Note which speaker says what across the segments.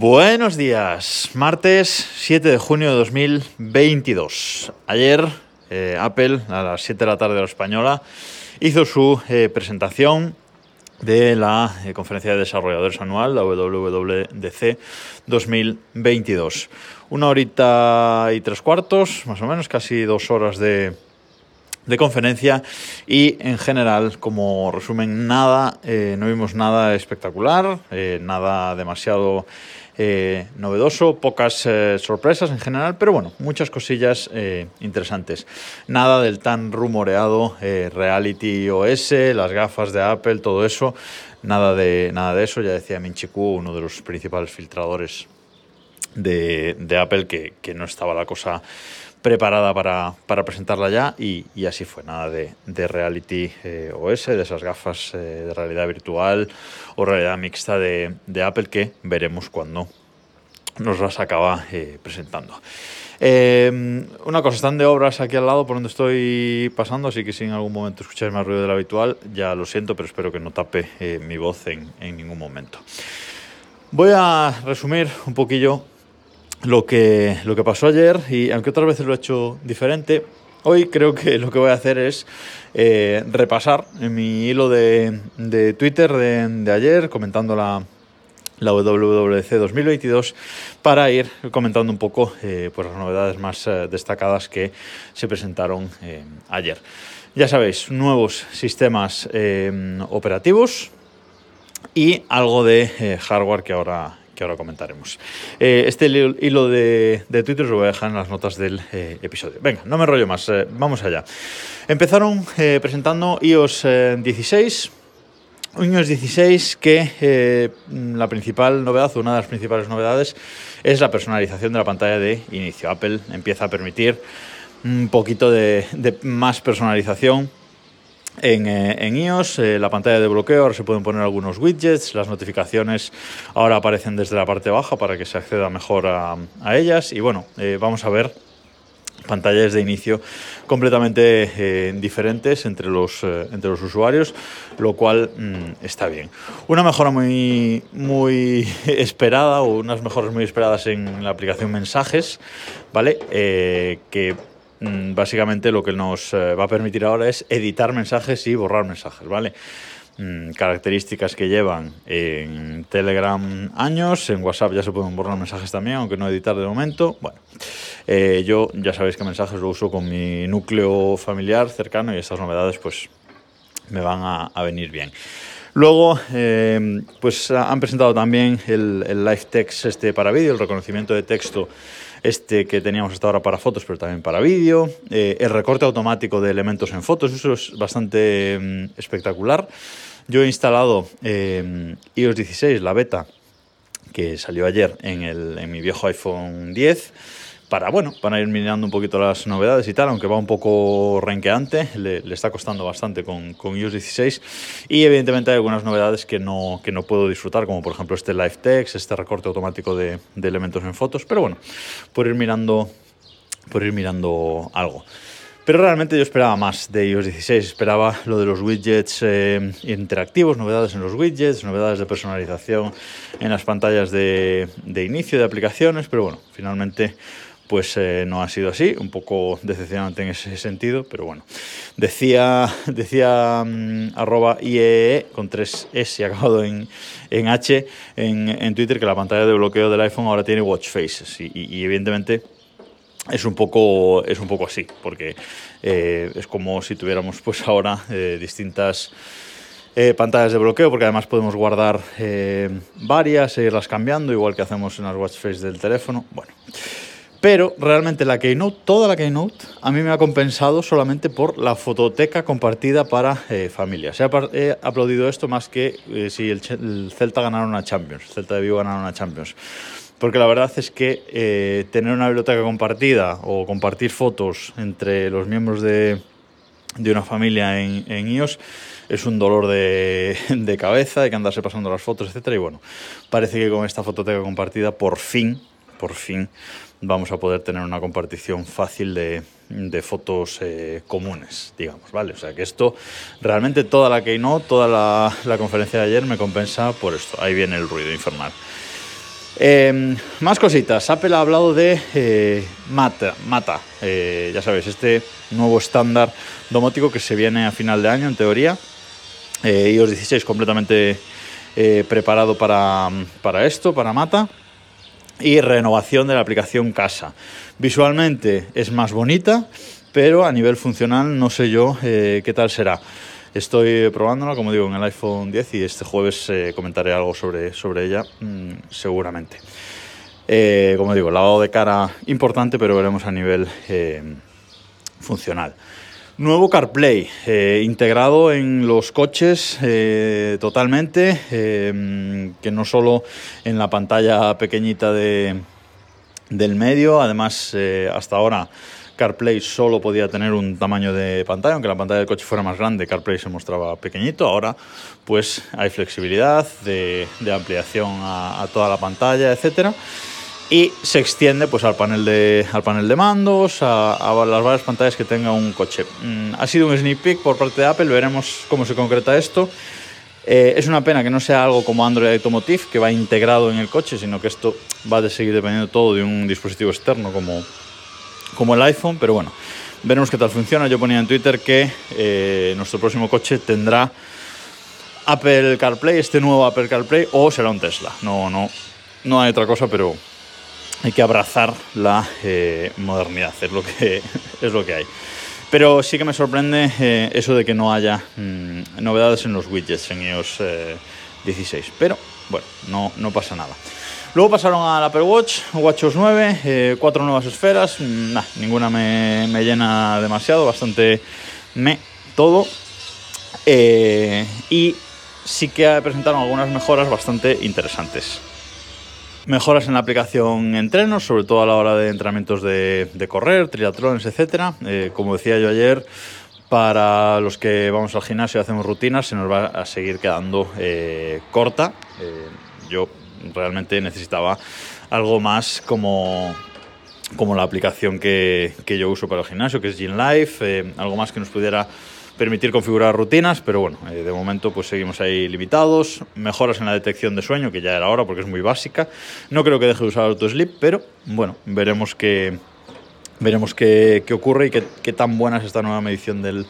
Speaker 1: Buenos días, martes 7 de junio de 2022. Ayer eh, Apple, a las 7 de la tarde de la española, hizo su eh, presentación de la eh, conferencia de desarrolladores anual, la WWDC 2022. Una horita y tres cuartos, más o menos, casi dos horas de, de conferencia y en general como resumen nada eh, no vimos nada espectacular eh, nada demasiado eh, novedoso pocas sorpresas en general pero bueno muchas cosillas interesantes. Nada del tan rumoreado reality OS las gafas de Apple todo eso. Nada de nada de eso. Ya decía Minchiku uno de los principales filtradores de, de Apple que, que no estaba la cosa preparada para, para presentarla ya y, así fue, nada de, de reality eh, OS, de esas gafas eh, de realidad virtual o realidad mixta de, de, Apple que veremos cuando nos las acaba eh, presentando. Eh, una cosa, están de obras aquí al lado por donde estoy pasando, así que si en algún momento escucháis más ruido del habitual, ya lo siento, pero espero que no tape mi voz en, en ningún momento. Voy a resumir un poquillo lo que, lo que pasó ayer y aunque otras veces lo he hecho diferente, hoy creo que lo que voy a hacer es eh, repasar en mi hilo de, de Twitter de, ayer comentando la, la WWDC 2022 para ir comentando un poco eh, pues las novedades más eh, destacadas que se presentaron ayer. Ya sabéis, nuevos sistemas operativos y algo de hardware que ahora, que ahora comentaremos. Eh, este hilo de, de, Twitter lo voy a dejar en las notas del eh, episodio. Venga, no me rollo más, eh, vamos allá. Empezaron presentando iOS 16. iOS 16 que la principal novedad, una de las principales novedades, es la personalización de la pantalla de inicio. Apple empieza a permitir un poquito de más personalización en, eh, en iOS, eh, la pantalla de bloqueo, ahora se pueden poner algunos widgets, las notificaciones ahora aparecen desde la parte baja para que se acceda mejor a, ellas y bueno, eh, vamos a ver pantallas de inicio completamente diferentes entre los, entre los usuarios, lo cual mmm, está bien. Una mejora muy, muy esperada o unas mejoras muy esperadas en la aplicación mensajes, ¿vale? Que Mm, básicamente lo que nos eh, va a permitir ahora es editar mensajes y borrar mensajes, ¿vale? Mm, características que llevan en Telegram años, en WhatsApp ya se pueden borrar mensajes también, aunque no editar de momento. Bueno, eh, yo ya sabéis que mensajes lo uso con mi núcleo familiar cercano y estas novedades pues me van a, a venir bien. Luego, eh, pues han presentado también el, el live text este para vídeo, el reconocimiento de texto este que teníamos hasta ahora para fotos, pero también para vídeo, eh, el recorte automático de elementos en fotos, eso es bastante eh, espectacular. Yo he instalado eh, iOS 16, la beta, que salió ayer en, el, en mi viejo iPhone 10 para, bueno, para ir mirando un poquito las novedades y tal, aunque va un poco renqueante, le, está costando bastante con, con, iOS 16 y evidentemente hay algunas novedades que no, que no puedo disfrutar, como por ejemplo este Live Text, este recorte automático de, de elementos en fotos, pero bueno, por ir mirando, por ir mirando algo. Pero realmente yo esperaba más de iOS 16, esperaba lo de los widgets eh, interactivos, novedades en los widgets, novedades de personalización en las pantallas de, de inicio de aplicaciones, pero bueno, finalmente pues eh, no ha sido así, un poco decepcionante en ese sentido, pero bueno. Decía, decía arroba IEE con tres S acabado en, en H en, Twitter que la pantalla de bloqueo del iPhone ahora tiene watch faces. Y, evidentemente es un poco es un poco así porque eh, es como si tuviéramos pues ahora eh, distintas pantallas de bloqueo porque además podemos guardar varias e irlas cambiando igual que hacemos en las watch face del teléfono. Bueno pero realmente la Keynote, toda la Keynote, a mí me ha compensado solamente por la fototeca compartida para eh, familias. He, he, aplaudido esto más que eh, si el, el, Celta ganara una Champions, el Celta de Vigo ganara una Champions. Porque la verdad es que eh, tener una biblioteca compartida o compartir fotos entre los miembros de, de una familia en, en iOS es un dolor de, de, cabeza, hay que andarse pasando las fotos, etc. Y bueno, parece que con esta fototeca compartida, por fin, por fin, vamos a poder tener una compartición fácil de, fotos eh, comunes, digamos, ¿vale? O sea que esto, realmente toda la Keynote, toda la, conferencia de ayer me compensa por esto. Ahí viene el ruido infernal. Em, más cositas. Apple ha hablado de eh, Mata, eh, ya sabéis, este nuevo estándar domótico que se viene a final de año, en teoría. IOS 16 completamente preparado para, para esto, para Mata. Y renovación de la aplicación Casa. Visualmente es más bonita, pero a nivel funcional no sé yo qué tal será. Estoy probándola, como digo, en el iPhone 10 y este jueves eh, comentaré algo sobre, sobre ella, mmm, seguramente. Eh, como digo, lavado de cara importante, pero veremos a nivel eh, funcional. Nuevo CarPlay, eh, integrado en los coches eh, totalmente, eh, que no solo en la pantalla pequeñita de, del medio, además hasta ahora CarPlay solo podía tener un tamaño de pantalla, aunque la pantalla del coche fuera más grande, CarPlay se mostraba pequeñito. Ahora, pues hay flexibilidad de, de ampliación a, a, toda la pantalla, etcétera. Y se extiende pues, al, panel de, al panel de mandos, a, las varias pantallas que tenga un coche. Mm, ha sido un sneak peek por parte de Apple, veremos cómo se concreta esto. Eh, es una pena que no sea algo como Android Automotive, que va integrado en el coche, sino que esto va a seguir dependiendo todo de un dispositivo externo como, como el iPhone, pero bueno, veremos qué tal funciona. Yo ponía en Twitter que eh, nuestro próximo coche tendrá Apple CarPlay, este nuevo Apple CarPlay, o será un Tesla. No, no, no hay otra cosa, pero hay que abrazar la eh, modernidad, es lo, que, es lo que hay. Pero sí que me sorprende eh, eso de que no haya mmm, novedades en los widgets en iOS 16. Pero bueno, no, no pasa nada. Luego pasaron al Apple Watch, WatchOS 9, eh, cuatro nuevas esferas, nah, ninguna me, me, llena demasiado, bastante me todo. Eh, y sí que presentaron algunas mejoras bastante interesantes. Mejoras en la aplicación entrenos, sobre todo a la hora de entrenamientos de, correr, triatlones, etc. Eh, como decía yo ayer, para los que vamos al gimnasio y hacemos rutinas, se nos va a seguir quedando eh, corta. yo realmente necesitaba algo más como, como la aplicación que, que, yo uso para el gimnasio, que es Gym Life, eh, algo más que nos pudiera permitir configurar rutinas, pero bueno, eh, de momento pues seguimos ahí limitados, mejoras en la detección de sueño, que ya era hora porque es muy básica, no creo que deje de usar AutoSleep, pero bueno, veremos qué, veremos qué, qué ocurre y qué, qué tan buena es esta nueva medición del,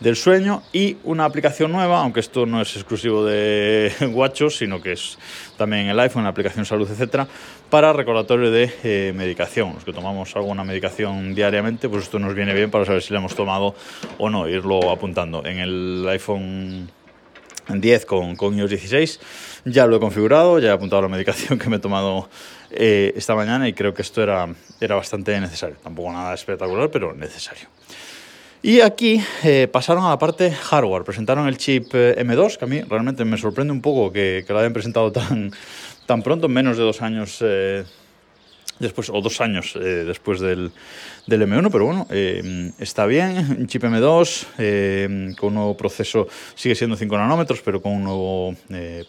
Speaker 1: del sueño y una aplicación nueva, aunque esto no es exclusivo de WatchOS, sino que es también el iPhone, la aplicación salud, etcétera, para recordatorio de eh, medicación. Los que tomamos alguna medicación diariamente, pues esto nos viene bien para saber si la hemos tomado o no, irlo apuntando. En el iPhone 10 con, con iOS 16 ya lo he configurado, ya he apuntado la medicación que me he tomado eh, esta mañana y creo que esto era, era bastante necesario. Tampoco nada espectacular, pero necesario. Y aquí eh, pasaron a la parte hardware, presentaron el chip eh, M2, que a mí realmente me sorprende un poco que, lo hayan presentado tan, tan pronto, en menos de dos años eh, después, o dos años eh, después del, del, M1, pero bueno, eh, está bien, un chip M2 eh, con un nuevo proceso, sigue siendo 5 nanómetros, pero con un nuevo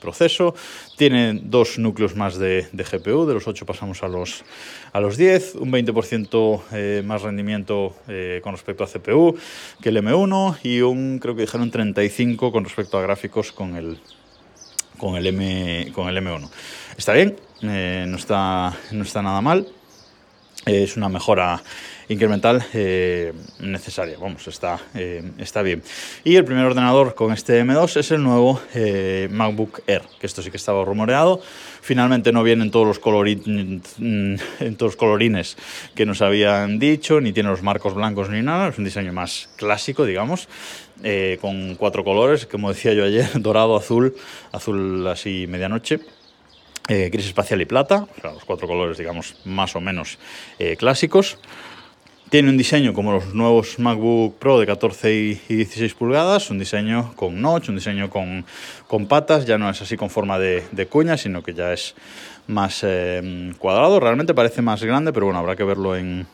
Speaker 1: proceso, tiene dos núcleos más de, GPU, de los 8 pasamos a los, a los 10, un 20% más rendimiento con respecto a CPU que el M1 y un, creo que dijeron 35 con respecto a gráficos con el, con el, M, con el M1. Está bien, eh, no, está, no está nada mal. Es una mejora incremental eh, necesaria. Vamos, está, eh, está bien. Y el primer ordenador con este M2 es el nuevo MacBook Air, que esto sí que estaba rumoreado. Finalmente no vienen todos los, colorin, en todos los colorines que nos habían dicho, ni tiene los marcos blancos ni nada. Es un diseño más clásico, digamos, con cuatro colores, como decía yo ayer, dorado, azul, azul así medianoche eh, gris espacial y plata, los cuatro colores, digamos, más o menos eh, clásicos. Tiene un diseño como los nuevos MacBook Pro de 14 y 16 pulgadas, un diseño con notch, un diseño con, patas, ya no es así con forma de, de cuña, sino que ya es más eh, cuadrado. Realmente parece más grande, pero bueno, habrá que verlo en,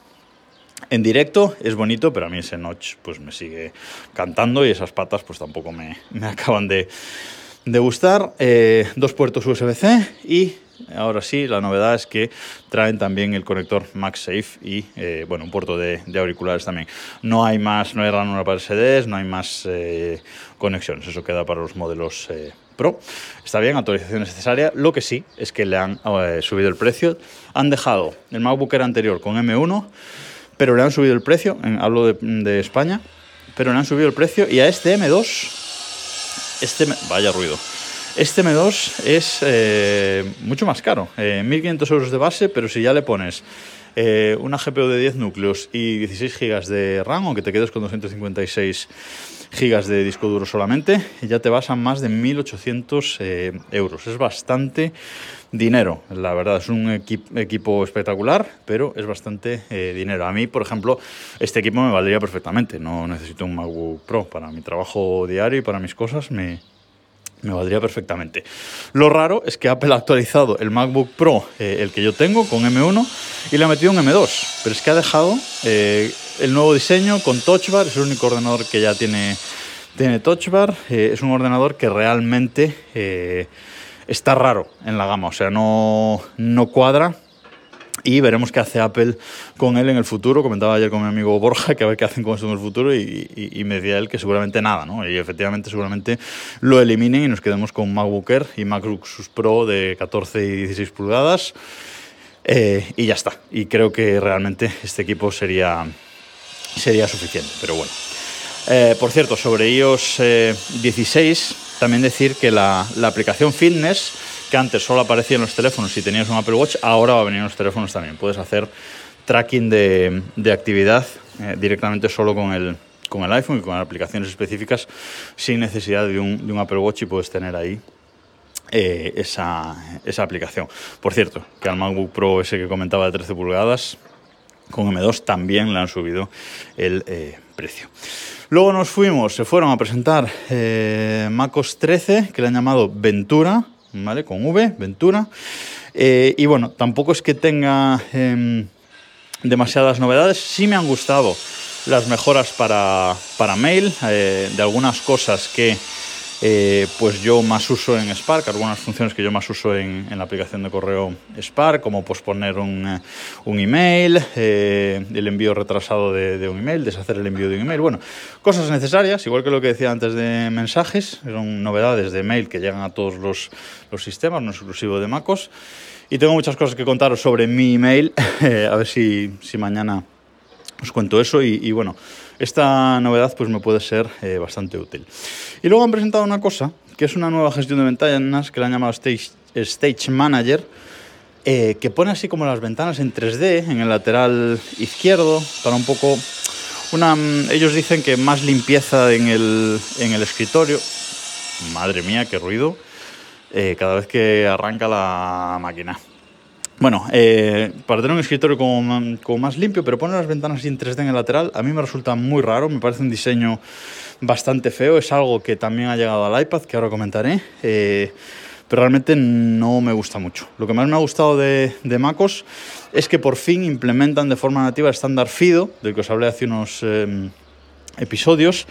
Speaker 1: en directo es bonito, pero a mí ese notch pues me sigue cantando y esas patas pues tampoco me, me acaban de, de gustar. Eh, dos puertos USB-C y ahora sí, la novedad es que traen también el conector MagSafe y eh, bueno, un puerto de, auriculares también. No hay más, no hay ranura para SDs, no hay más eh, conexiones, eso queda para los modelos Pro. Está bien, actualización necesaria. Lo que sí es que le han subido el precio. Han dejado el MacBook Air anterior con M1, pero le han subido el precio, hablo de, de España, pero le han subido el precio y a este M2 este, vaya ruido. Este M2 es eh, mucho más caro, 1.500 eh, euros de base, pero si ya le pones eh, una GPU de 10 núcleos y 16 GB de RAM, aunque te quedes con 256 GB de disco duro solamente, ya te vas a más de 1.800 euros. Es bastante dinero, la verdad, es un equipo espectacular, pero es bastante dinero. A mí, por ejemplo, este equipo me valdría perfectamente, no necesito un MacBook Pro para mi trabajo diario y para mis cosas, me, me valdría perfectamente. Lo raro es que Apple ha actualizado el MacBook Pro, eh, el que yo tengo, con M1, y le ha metido un M2. Pero es que ha dejado eh, el nuevo diseño con Touch Bar, es el único ordenador que ya tiene, tiene Touch Bar. Eh, es un ordenador que realmente está raro en la gama, o sea, no, no cuadra y veremos qué hace Apple con él en el futuro. Comentaba ayer con mi amigo Borja que a ver qué hacen con esto en el futuro y, me decía él que seguramente nada, ¿no? Y efectivamente seguramente lo eliminen y nos quedemos con MacBook Air y MacBook Pro de 14 y 16 pulgadas eh, y ya está. Y creo que realmente este equipo sería, sería suficiente, pero bueno. Eh, por cierto, sobre iOS 16, eh, también decir que la, la aplicación Fitness que antes solo aparecía en los teléfonos si tenías un Apple Watch, ahora va a venir en los teléfonos también. Puedes hacer tracking de, actividad eh, directamente solo con el, con el iPhone y con aplicaciones específicas sin necesidad de un, de un Apple Watch y puedes tener ahí eh, esa, esa, aplicación. Por cierto, que al MacBook Pro ese que comentaba de 13 pulgadas, con M2 también le han subido el eh, precio. Luego nos fuimos, se fueron a presentar MacOS 13, que le han llamado Ventura, ¿vale? Con V, Ventura. Eh, y bueno, tampoco es que tenga em, demasiadas novedades. Sí me han gustado las mejoras para, para mail, eh, de algunas cosas que eh, pues yo más uso en Spark, algunas funciones que yo más uso en, la aplicación de correo Spark, como posponer un, eh, un email, eh, el envío retrasado de, un email, deshacer el envío de un email. Bueno, cosas necesarias, igual que lo que decía antes de mensajes, son novedades de mail que llegan a todos los, los sistemas, no exclusivo de MacOS. Y tengo muchas cosas que contaros sobre mi email, a ver si, si mañana os cuento eso y, bueno, esta novedad pues me puede ser eh, bastante útil. Y luego han presentado una cosa, que es una nueva gestión de ventanas que la han llamado Stage, Manager, eh, que pone así como las ventanas en 3D en el lateral izquierdo, para un poco... Una, mm, ellos dicen que más limpieza en el, en el escritorio. Madre mía, qué ruido. Eh, cada vez que arranca la máquina. Bueno, eh, para tener un escritorio como, más limpio, pero poner las ventanas en 3D en el lateral, a mí me resulta muy raro, me parece un diseño bastante feo, es algo que también ha llegado al iPad, que ahora comentaré, eh, pero realmente no me gusta mucho. Lo que más me ha gustado de, MacOS es que por fin implementan de forma nativa el estándar FIDO, del que os hablé hace unos... Eh, episodios,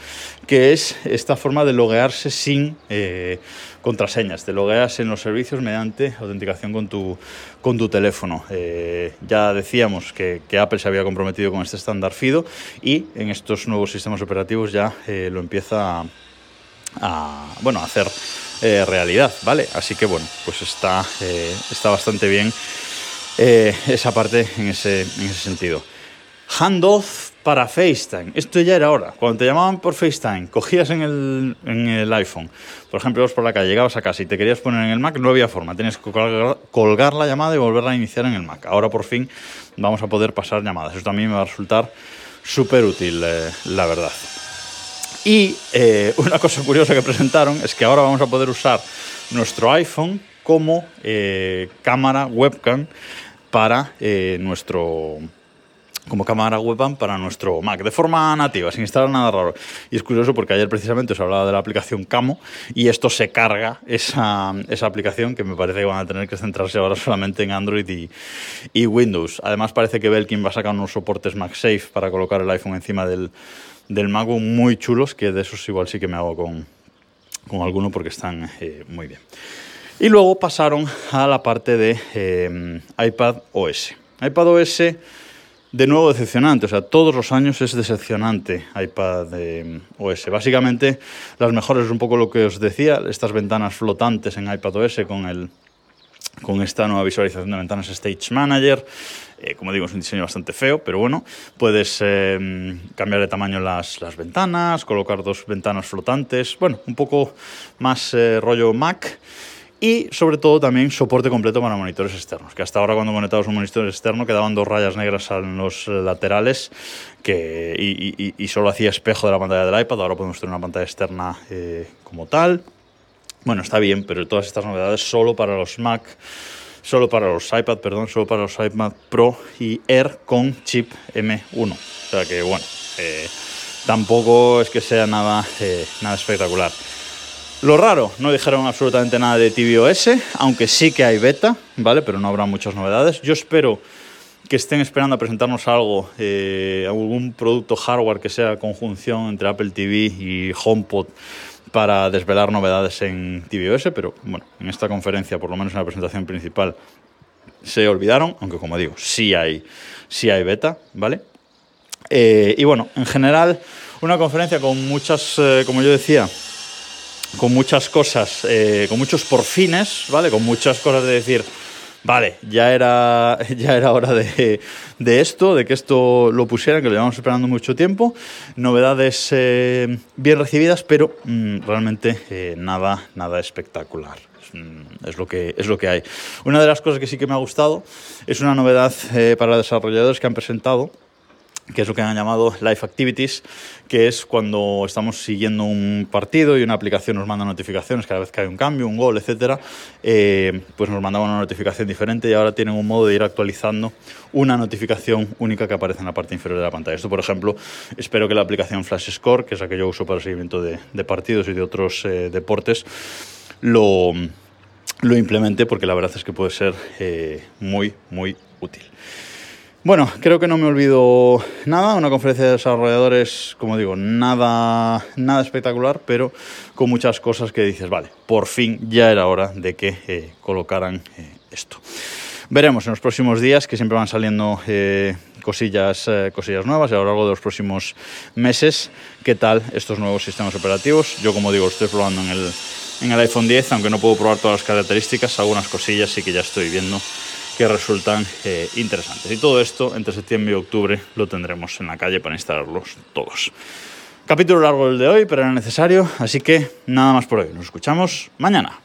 Speaker 1: que es esta forma de loguearse sin eh, contraseñas. Te logueas en los servicios mediante autenticación con tu, con tu teléfono. Eh, ya decíamos que, Apple se había comprometido con este estándar FIDO y en estos nuevos sistemas operativos ya eh, lo empieza a, bueno, a hacer realidad, ¿vale? Así que bueno, pues está, está bastante bien esa parte en ese, en ese sentido. Handoff para FaceTime. Esto ya era hora. Cuando te llamaban por FaceTime, cogías en el, en el iPhone, por ejemplo, ibas por la calle, llegabas a casa y te querías poner en el Mac, no había forma. Tenías que colgar, la llamada y volverla a iniciar en el Mac. Ahora por fin vamos a poder pasar llamadas. Eso también me va a resultar súper útil, eh, la verdad. Y eh, una cosa curiosa que presentaron es que ahora vamos a poder usar nuestro iPhone como eh, cámara webcam para nuestro como cámara webcam para nuestro Mac, de forma nativa, sin instalar nada raro. Y es curioso porque ayer precisamente os hablaba de la aplicación Camo y esto se carga, esa, esa aplicación, que me parece que van a tener que centrarse ahora solamente en Android y, Windows. Además parece que Belkin va a sacar unos soportes MagSafe para colocar el iPhone encima del, del muy chulos, que de esos igual sí que me hago con, con alguno porque están eh, muy bien. Y luego pasaron a la parte de eh, iPad OS. iPad OS, de nuevo decepcionante, o sea, todos los años es decepcionante iPad eh, OS. Básicamente, las mejores es un poco lo que os decía, estas ventanas flotantes en iPad OS con el con esta nueva visualización de ventanas Stage Manager. Eh, como digo, es un diseño bastante feo, pero bueno, puedes eh, cambiar de tamaño las, las, ventanas, colocar dos ventanas flotantes, bueno, un poco más rollo Mac. Y sobre todo también soporte completo para monitores externos, que hasta ahora cuando conectabas un monitor externo quedaban dos rayas negras en los laterales que, y, y, y solo hacía espejo de la pantalla del iPad, ahora podemos tener una pantalla externa como tal. Bueno, está bien, pero todas estas novedades solo para los Mac, solo para los iPad, perdón, solo para los iPad Pro y Air con chip M1. O sea que, bueno, eh, tampoco es que sea nada, eh, nada espectacular. Lo raro, no dijeron absolutamente nada de tvOS, aunque sí que hay beta, ¿vale? Pero no habrá muchas novedades. Yo espero que estén esperando a presentarnos algo, eh, algún producto hardware que sea conjunción entre Apple TV y HomePod para desvelar novedades en tvOS, pero bueno, en esta conferencia, por lo menos en la presentación principal, se olvidaron, aunque como digo, sí hay, sí hay beta, ¿vale? Eh, y bueno, en general, una conferencia con muchas, eh, como yo decía, con muchas cosas, eh, con muchos porfines, ¿vale? Con muchas cosas de decir, vale, ya era, ya era hora de, de, esto, de que esto lo pusieran, que lo llevamos esperando mucho tiempo. Novedades eh, bien recibidas, pero mmm, realmente eh, nada, nada espectacular. Es, mm, es, lo que, es lo que hay. Una de las cosas que sí que me ha gustado es una novedad eh, para desarrolladores que han presentado que es lo que han llamado Live Activities, que es cuando estamos siguiendo un partido y una aplicación nos manda notificaciones cada vez que hay un cambio, un gol, etcétera, eh, pues nos mandaba una notificación diferente y ahora tienen un modo de ir actualizando una notificación única que aparece en la parte inferior de la pantalla. Esto, por ejemplo, espero que la aplicación Flash Score, que es la que yo uso para el seguimiento de, de partidos y de otros eh, deportes, lo, lo implemente porque la verdad es que puede ser eh, muy, muy útil. Bueno, creo que no me olvido nada. Una conferencia de desarrolladores, como digo, nada, nada espectacular, pero con muchas cosas que dices, vale, por fin ya era hora de que eh, colocaran eh, esto. Veremos en los próximos días que siempre van saliendo eh, cosillas, cosillas nuevas y a lo largo de los próximos meses qué tal estos nuevos sistemas operativos. Yo, como digo, estoy probando en el, en el iPhone 10, aunque no puedo probar todas las características, algunas cosillas sí que ya estoy viendo que resultan eh, interesantes. Y todo esto entre septiembre y octubre lo tendremos en la calle para instalarlos todos. Capítulo largo el de hoy, pero era necesario, así que nada más por hoy. Nos escuchamos mañana.